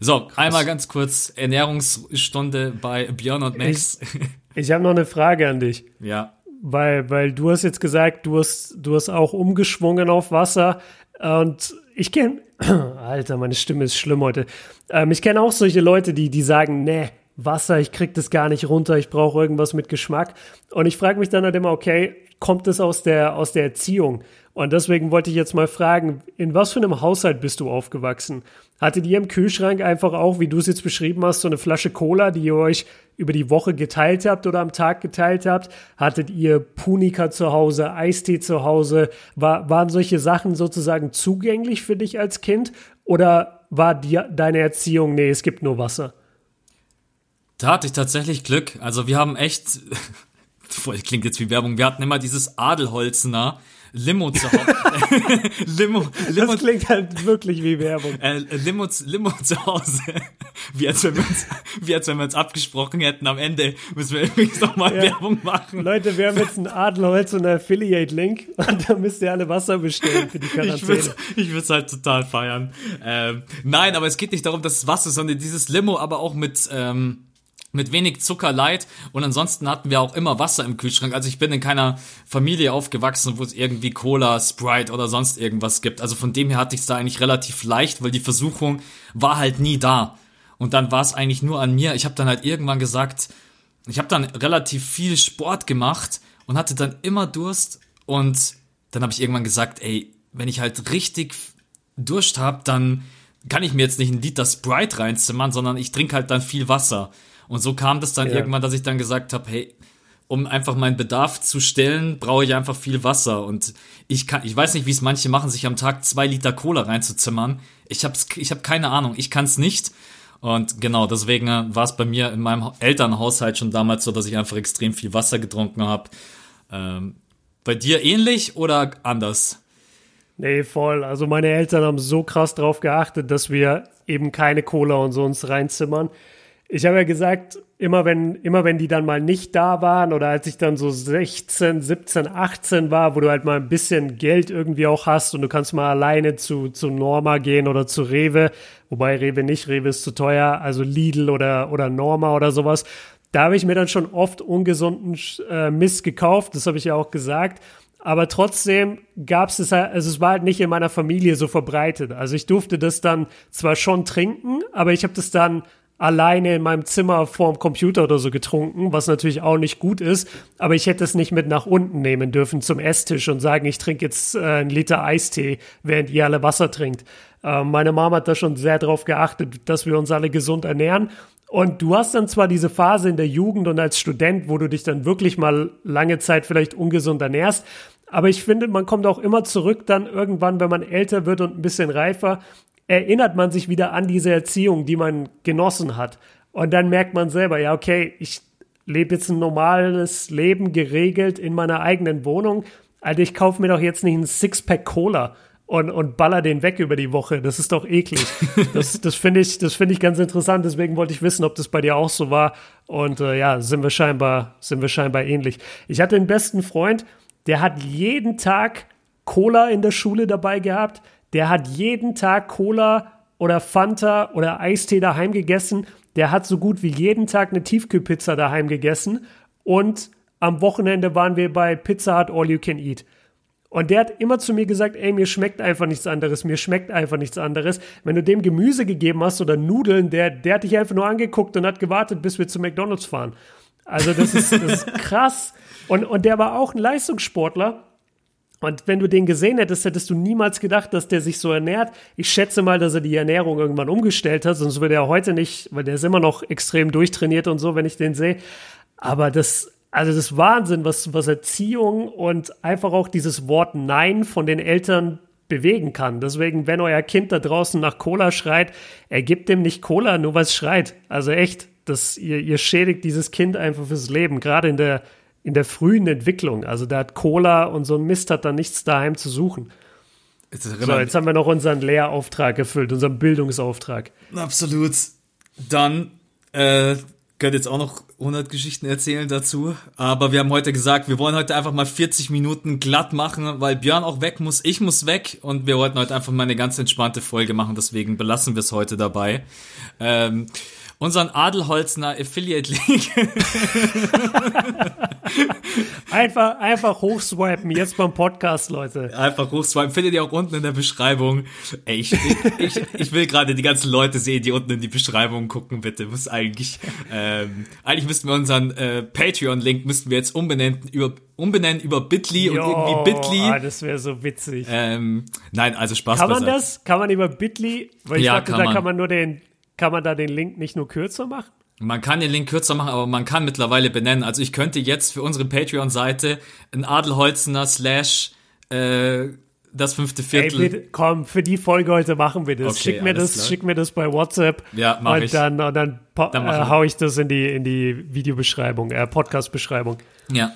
so, einmal ganz kurz Ernährungsstunde bei Björn und Max. Ich, ich habe noch eine Frage an dich. Ja. Weil, weil du hast jetzt gesagt, du hast, du hast auch umgeschwungen auf Wasser. Und ich kenne, Alter, meine Stimme ist schlimm heute. Ähm, ich kenne auch solche Leute, die, die sagen, nee, Wasser, ich krieg das gar nicht runter, ich brauche irgendwas mit Geschmack. Und ich frage mich dann halt immer, okay, kommt das aus der, aus der Erziehung? Und deswegen wollte ich jetzt mal fragen, in was für einem Haushalt bist du aufgewachsen? Hattet ihr im Kühlschrank einfach auch, wie du es jetzt beschrieben hast, so eine Flasche Cola, die ihr euch über die Woche geteilt habt oder am Tag geteilt habt? Hattet ihr Punika zu Hause, Eistee zu Hause? War, waren solche Sachen sozusagen zugänglich für dich als Kind? Oder war die, deine Erziehung, nee, es gibt nur Wasser? Da hatte ich tatsächlich Glück. Also wir haben echt, voll klingt jetzt wie Werbung, wir hatten immer dieses Adelholzener Limo zu Hause. Limo, Limo. Das klingt halt wirklich wie Werbung. Äh, Limo, Limo zu Hause. Wie als, wenn wir uns, wie als wenn wir uns abgesprochen hätten. Am Ende müssen wir übrigens nochmal ja. Werbung machen. Leute, wir haben jetzt einen Adelholz und einen Affiliate-Link und da müsst ihr alle Wasser bestellen für die Quarantäne. Ich würde es halt total feiern. Ähm, nein, aber es geht nicht darum, dass es Wasser, sondern dieses Limo, aber auch mit, ähm, mit wenig Zucker light und ansonsten hatten wir auch immer Wasser im Kühlschrank. Also ich bin in keiner Familie aufgewachsen, wo es irgendwie Cola, Sprite oder sonst irgendwas gibt. Also von dem her hatte ich es da eigentlich relativ leicht, weil die Versuchung war halt nie da. Und dann war es eigentlich nur an mir. Ich habe dann halt irgendwann gesagt, ich habe dann relativ viel Sport gemacht und hatte dann immer Durst und dann habe ich irgendwann gesagt, ey, wenn ich halt richtig Durst habe, dann kann ich mir jetzt nicht einen Liter Sprite reinzimmern, sondern ich trinke halt dann viel Wasser. Und so kam das dann ja. irgendwann, dass ich dann gesagt habe, hey, um einfach meinen Bedarf zu stellen, brauche ich einfach viel Wasser. Und ich kann, ich weiß nicht, wie es manche machen, sich am Tag zwei Liter Cola reinzuzimmern. Ich hab's, ich habe keine Ahnung. Ich kann es nicht. Und genau, deswegen äh, war es bei mir in meinem Elternhaushalt schon damals so, dass ich einfach extrem viel Wasser getrunken habe. Ähm, bei dir ähnlich oder anders? Nee, voll. Also meine Eltern haben so krass drauf geachtet, dass wir eben keine Cola und so uns reinzimmern. Ich habe ja gesagt, immer wenn, immer wenn die dann mal nicht da waren oder als ich dann so 16, 17, 18 war, wo du halt mal ein bisschen Geld irgendwie auch hast und du kannst mal alleine zu, zu Norma gehen oder zu Rewe, wobei Rewe nicht, Rewe ist zu teuer, also Lidl oder, oder Norma oder sowas. Da habe ich mir dann schon oft ungesunden äh, Mist gekauft, das habe ich ja auch gesagt. Aber trotzdem gab es es halt, also es war halt nicht in meiner Familie so verbreitet. Also ich durfte das dann zwar schon trinken, aber ich habe das dann alleine in meinem Zimmer vorm Computer oder so getrunken, was natürlich auch nicht gut ist. Aber ich hätte es nicht mit nach unten nehmen dürfen zum Esstisch und sagen, ich trinke jetzt äh, einen Liter Eistee, während ihr alle Wasser trinkt. Äh, meine Mama hat da schon sehr darauf geachtet, dass wir uns alle gesund ernähren. Und du hast dann zwar diese Phase in der Jugend und als Student, wo du dich dann wirklich mal lange Zeit vielleicht ungesund ernährst, aber ich finde, man kommt auch immer zurück dann irgendwann, wenn man älter wird und ein bisschen reifer, erinnert man sich wieder an diese Erziehung, die man genossen hat. Und dann merkt man selber, ja, okay, ich lebe jetzt ein normales Leben geregelt in meiner eigenen Wohnung. Also ich kaufe mir doch jetzt nicht ein Sixpack Cola und, und baller den weg über die Woche. Das ist doch eklig. Das, das finde ich, das finde ich ganz interessant. Deswegen wollte ich wissen, ob das bei dir auch so war. Und äh, ja, sind wir scheinbar, sind wir scheinbar ähnlich. Ich hatte einen besten Freund, der hat jeden Tag Cola in der Schule dabei gehabt der hat jeden Tag Cola oder Fanta oder Eistee daheim gegessen. Der hat so gut wie jeden Tag eine Tiefkühlpizza daheim gegessen. Und am Wochenende waren wir bei Pizza Hut All You Can Eat. Und der hat immer zu mir gesagt, ey, mir schmeckt einfach nichts anderes, mir schmeckt einfach nichts anderes. Wenn du dem Gemüse gegeben hast oder Nudeln, der, der hat dich einfach nur angeguckt und hat gewartet, bis wir zu McDonalds fahren. Also das ist, das ist krass. Und, und der war auch ein Leistungssportler und wenn du den gesehen hättest, hättest du niemals gedacht, dass der sich so ernährt. Ich schätze mal, dass er die Ernährung irgendwann umgestellt hat, sonst würde er heute nicht, weil der ist immer noch extrem durchtrainiert und so, wenn ich den sehe. Aber das, also das Wahnsinn, was, was Erziehung und einfach auch dieses Wort Nein von den Eltern bewegen kann. Deswegen, wenn euer Kind da draußen nach Cola schreit, ergibt dem nicht Cola, nur was schreit. Also echt, das, ihr, ihr schädigt dieses Kind einfach fürs Leben, gerade in der, in der frühen Entwicklung. Also da hat Cola und so ein Mist hat da nichts daheim zu suchen. So, jetzt haben wir noch unseren Lehrauftrag erfüllt, unseren Bildungsauftrag. Absolut. Dann äh, könnte jetzt auch noch 100 Geschichten erzählen dazu, aber wir haben heute gesagt, wir wollen heute einfach mal 40 Minuten glatt machen, weil Björn auch weg muss, ich muss weg und wir wollten heute einfach mal eine ganz entspannte Folge machen, deswegen belassen wir es heute dabei. Ähm, unseren Adelholzner Affiliate Link. einfach, einfach hochswipen, jetzt beim Podcast, Leute. Einfach hochswipen, findet ihr auch unten in der Beschreibung. Ey, ich, ich, ich will gerade die ganzen Leute sehen, die unten in die Beschreibung gucken, bitte. Muss eigentlich, ähm, eigentlich müssten wir unseren äh, Patreon-Link müssten wir jetzt umbenennen über umbenennen über Bitly und irgendwie Bitly. Ah, das wäre so witzig. Ähm, nein, also Spaß Kann man beiseite. das? Kann man über Bitly? Weil ich ja, dachte, kann da man. kann man nur den kann man da den Link nicht nur kürzer machen? Man kann den Link kürzer machen, aber man kann mittlerweile benennen. Also ich könnte jetzt für unsere Patreon-Seite ein Adelholzener slash äh, das fünfte Viertel. Ey, bitte, komm, für die Folge heute machen wir das. Okay, schick mir das, klar. schick mir das bei WhatsApp. Ja, mach und ich. Dann, und dann, dann äh, hau ich das in die, in die Videobeschreibung, äh, Podcast-Beschreibung. Ja.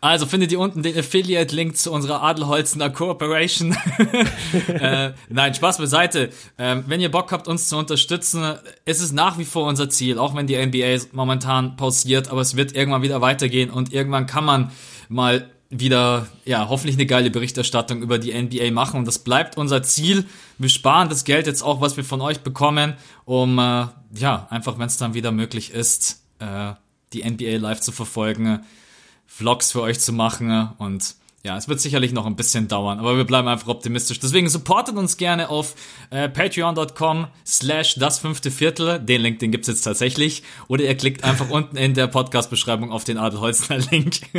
Also findet ihr unten den Affiliate-Link zu unserer Adelholzener Cooperation. äh, nein, Spaß beiseite. Ähm, wenn ihr Bock habt, uns zu unterstützen, ist es nach wie vor unser Ziel, auch wenn die NBA momentan pausiert, aber es wird irgendwann wieder weitergehen und irgendwann kann man mal wieder, ja, hoffentlich eine geile Berichterstattung über die NBA machen und das bleibt unser Ziel. Wir sparen das Geld jetzt auch, was wir von euch bekommen, um, äh, ja, einfach, wenn es dann wieder möglich ist, äh, die NBA live zu verfolgen Vlogs für euch zu machen und ja, es wird sicherlich noch ein bisschen dauern, aber wir bleiben einfach optimistisch. Deswegen supportet uns gerne auf äh, patreon.com slash das fünfte Viertel. Den Link, den gibt's jetzt tatsächlich. Oder ihr klickt einfach unten in der Podcast-Beschreibung auf den Adelholzner Link.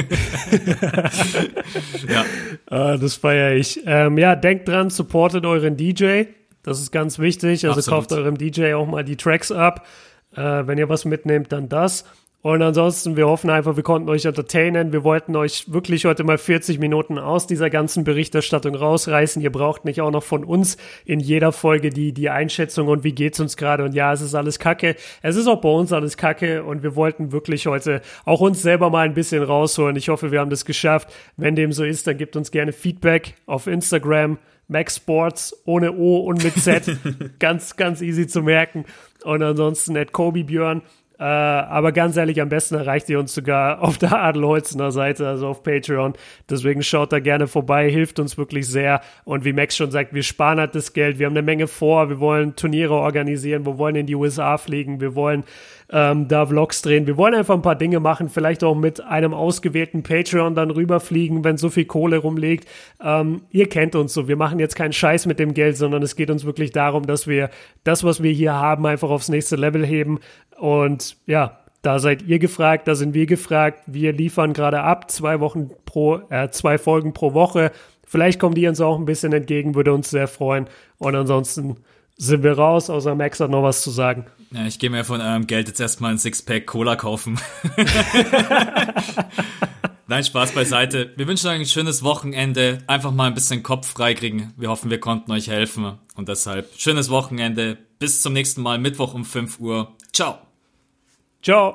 ja. Ah, das feiere ich. Ähm, ja, denkt dran, supportet euren DJ. Das ist ganz wichtig. Also Absolut. kauft eurem DJ auch mal die Tracks ab. Äh, wenn ihr was mitnehmt, dann das. Und ansonsten, wir hoffen einfach, wir konnten euch entertainen. Wir wollten euch wirklich heute mal 40 Minuten aus dieser ganzen Berichterstattung rausreißen. Ihr braucht nicht auch noch von uns in jeder Folge die, die Einschätzung und wie geht's uns gerade. Und ja, es ist alles Kacke. Es ist auch bei uns alles Kacke und wir wollten wirklich heute auch uns selber mal ein bisschen rausholen. Ich hoffe, wir haben das geschafft. Wenn dem so ist, dann gebt uns gerne Feedback auf Instagram. Max Sports ohne O und mit Z. ganz, ganz easy zu merken. Und ansonsten at Kobe Björn äh, aber ganz ehrlich, am besten erreicht ihr uns sogar auf der Adelholzener Seite, also auf Patreon. Deswegen schaut da gerne vorbei, hilft uns wirklich sehr. Und wie Max schon sagt, wir sparen halt das Geld, wir haben eine Menge vor, wir wollen Turniere organisieren, wir wollen in die USA fliegen, wir wollen ähm, da Vlogs drehen. Wir wollen einfach ein paar Dinge machen, vielleicht auch mit einem ausgewählten Patreon dann rüberfliegen, wenn so viel Kohle rumliegt. Ähm, ihr kennt uns so, wir machen jetzt keinen Scheiß mit dem Geld, sondern es geht uns wirklich darum, dass wir das, was wir hier haben, einfach aufs nächste Level heben. Und ja, da seid ihr gefragt, da sind wir gefragt. Wir liefern gerade ab, zwei Wochen pro, äh, zwei Folgen pro Woche. Vielleicht kommen die uns auch ein bisschen entgegen, würde uns sehr freuen. Und ansonsten sind wir raus, außer Max hat noch was zu sagen. Ja, ich gehe mir von eurem Geld jetzt erstmal ein Sixpack Cola kaufen. Nein, Spaß beiseite. Wir wünschen euch ein schönes Wochenende. Einfach mal ein bisschen Kopf freikriegen. Wir hoffen, wir konnten euch helfen. Und deshalb schönes Wochenende. Bis zum nächsten Mal, Mittwoch um 5 Uhr. Ciao. Ciao.